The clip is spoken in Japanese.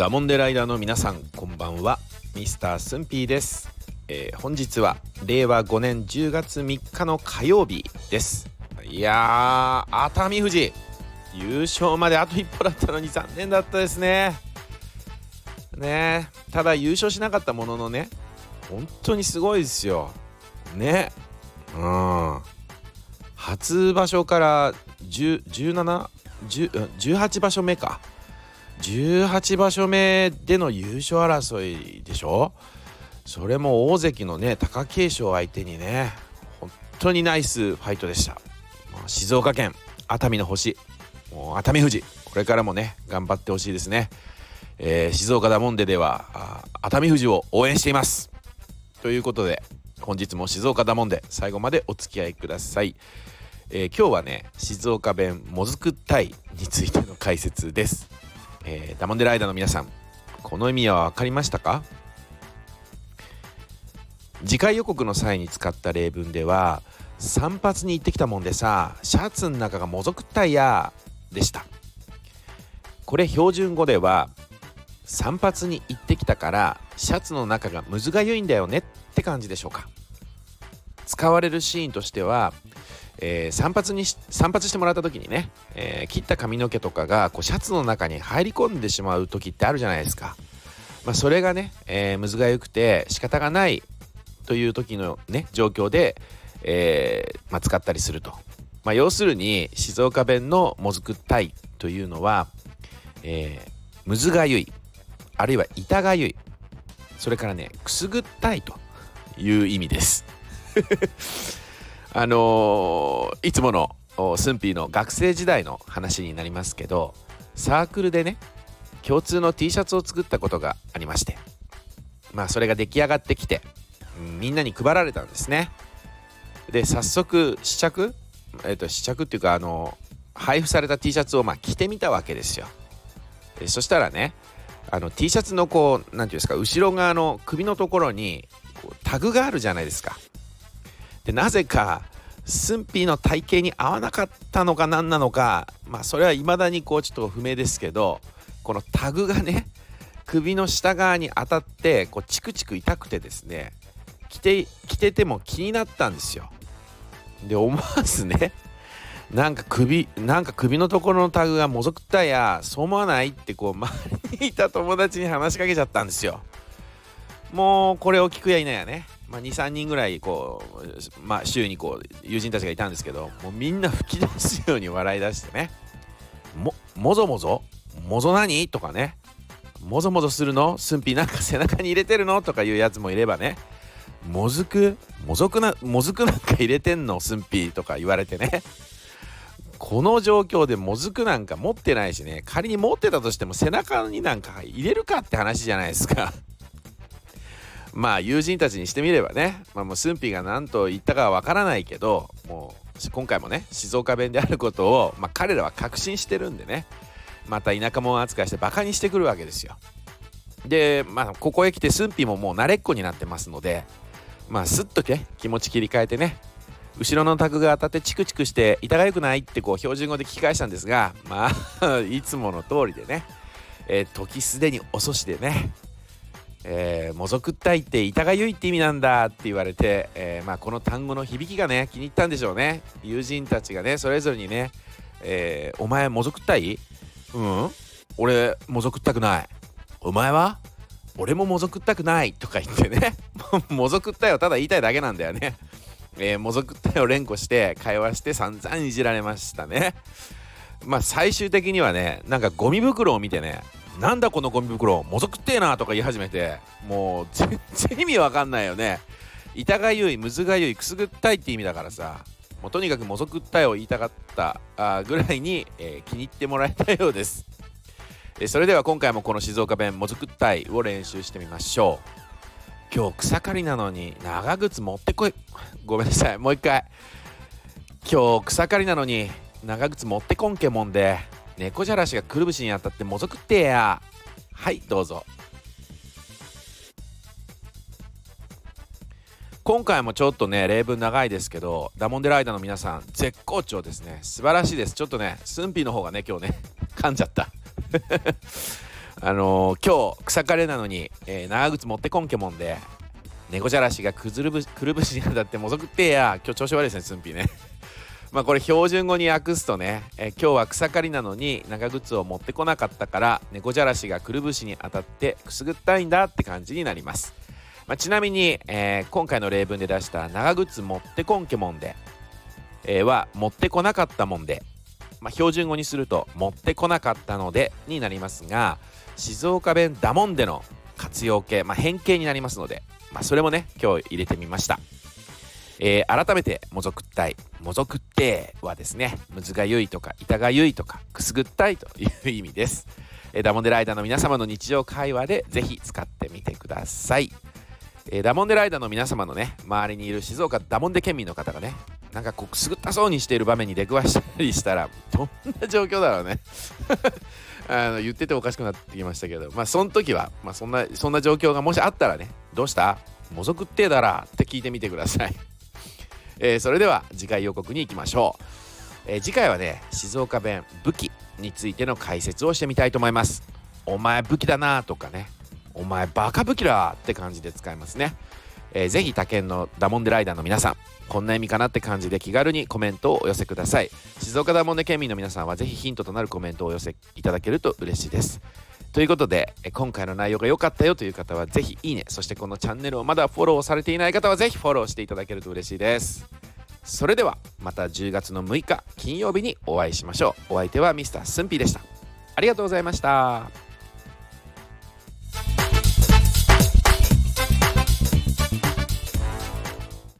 ダモンデライダーの皆さんこんばんは。ミスタースンピーです、えー、本日は令和5年10月3日の火曜日です。いやー熱海富士。優勝まであと一歩だったのに残念だったですね。ねただ優勝しなかったもののね本当にすごいですよ。ねうん。初場所から17 18場所目か。18場所目での優勝争いでしょ？それも大関のね貴景勝相手にね本当にナイスファイトでした。静岡県熱海の星。熱海富士。これからもね頑張ってほしいですね、えー、静岡ダモンデでは熱海富士を応援しています。ということで本日も静岡ダモンデ最後までお付き合いください、えー、今日はね静岡弁もずくたいについての解説です。えー、ダモンデライダーの皆さんこの意味は分かりましたか？次回予告の際に使った例文では散髪に行ってきたもんでさシャツの中がもぞくったいやでした。これ標準語では散髪に行ってきたからシャツの中がむずがゆいんだよねって感じでしょうか。使われるシーンとしてはえー、散髪に散髪してもらった時にね、えー、切った髪の毛とかがこうシャツの中に入り込んでしまう時ってあるじゃないですか。まあ、それがね、えー、むずがゆくて仕方がないという時のね状況で、えまあ、使ったりすると。まあ、要するに静岡弁のもずくったいというのは、え、むずがゆいあるいは痛がゆいそれからねくすぐったいという意味です。あのー、いつものスンピーの学生時代の話になりますけどサークルでね共通の T シャツを作ったことがありましてまあそれが出来上がってきてみんなに配られたんですね。で早速試着えっ、ー、と試着っていうかあの配布された T シャツをまあ着てみたわけですよ。そしたらねあの T シャツのこう何て言うんですか後ろ側の首のところにタグがあるじゃないですか。なぜかスンピーの体型に合わなかったのか何なのかまあそれは未だにこうちょっと不明ですけどこのタグがね首の下側に当たってこうチクチク痛くてですね着て着てても気になったんですよ。で思わずねなんか首なんか首のところのタグがもぞくったやそう思わないってこう周りにいた友達に話しかけちゃったんですよ。もうこれを聞くやいなやね。まあ、23人ぐらいこう、まあ、週にこう友人たちがいたんですけどもうみんな吹き出すように笑い出してね。ももぞもぞ？もぞ何とかね。もぞもぞするの？すんぴなんか背中に入れてるの？とかいうやつもいればね。もずく？もぞくなもずくなんか入れてんの？すんぴとか言われてね。この状況でもずくなんか持ってないしね。仮に持ってたとしても背中になんか入れるかって話じゃないですか。まあ友人たちにしてみればね、まあ、もう駿府が何と言ったかはわからないけどもう今回もね静岡弁であることを、まあ、彼らは確信してるんでねまた田舎者扱いしてバカにしてくるわけですよ。でまあここへ来て駿府ももう慣れっこになってますのでまあすっとね気持ち切り替えてね後ろのタグが当たってチクチクして痛がよくないってこう標準語で聞き返したんですがまあ いつもの通りでね、えー、時すでに遅しでねえー、もぞくったいって痛がゆいって意味なんだって言われて、えー、まあ、この単語の響きがね気に入ったんでしょうね。友人たちがねそれぞれにね、えー、お前もぞくったい？うん？俺もぞくったくない。お前は？俺ももぞくったくない。とか言ってね。もぞくったいをただ言いたいだけなんだよね。えー、もぞくったいを連呼して会話して散々いじられましたね。まあ最終的にはねなんかゴミ袋を見てねなんだこのゴミ袋もぞくってえなとか言い始めてもう全然意味わかんないよね。痛がゆいむずがゆいくすぐったいって意味だからさもうとにかくもぞくったいを言いたかったあぐらいに、えー、気に入ってもらえたようです、え、それでは今回もこの静岡弁もぞくったいを練習してみましょう。今日草刈りなのに長靴持ってこい。ごめんなさいもう一回。今日草刈りなのに長靴持ってこんけもんで。猫じゃらしがくるぶしに当たってもぞくってや。はいどうぞ。今回もちょっとね例文長いですけどダモンデライダーの皆さん絶好調ですね。素晴らしいです。ちょっとねスンピの方がね今日ね 噛んじゃった。あのー、今日草刈れなのに、えー、長靴持ってこんけもんで猫じゃらしがくるぶしに当たってもぞくってや。今日調子悪いですねすんぴね。まあこれ標準語に訳すとね、えー、今日は草刈りなのに長靴を持ってこなかったから猫じゃらしがくるぶしに当たってくすぐったいんだって感じになります、まあ、ちなみに、えー、今回の例文で出した長靴持ってこんけもんで、えー、は持ってこなかったもんでまあ、標準語にすると持ってこなかったのでになりますが静岡弁だもんでの活用形、まあ、変形になりますので、まあ、それもね今日入れてみました、えー、改めてもぞくったいもぞくってはですねむずがゆいとか板がゆいとかくすぐったいという意味です、えー、ダモンデライダーの皆様の日常会話でぜひ使ってみてください。えー、ダモンデライダーの皆様のね周りにいる静岡ダモンデ県民の方がねなんかこうくすぐったそうにしている場面に出くわしたりしたら どんな状況だろうね。あの言ってておかしくなってきましたけどまあその時は、まあ、そんなそんな状況がもしあったらねどうした？もぞくってだらって聞いてみてください、えー、それでは次回予告に行きましょう、えー、次回はね静岡弁武器についての解説をしてみたいと思います。お前武器だなとかね。お前バカ武器だって感じで使いますね。えー、ぜひ他県のダモンデライダーの皆さんこんな意味かなって感じで気軽にコメントをお寄せください。静岡ダモンデ県民の皆さんはぜひヒントとなるコメントをお寄せいただけると嬉しいです。ということで今回の内容が良かったよという方は是非いいね。そしてこのチャンネルをまだフォローされていない方は是非フォローしていただけると嬉しいです。それではまた10月の6日金曜日にお会いしましょう。お相手はミスタースンピーでした。ありがとうございました。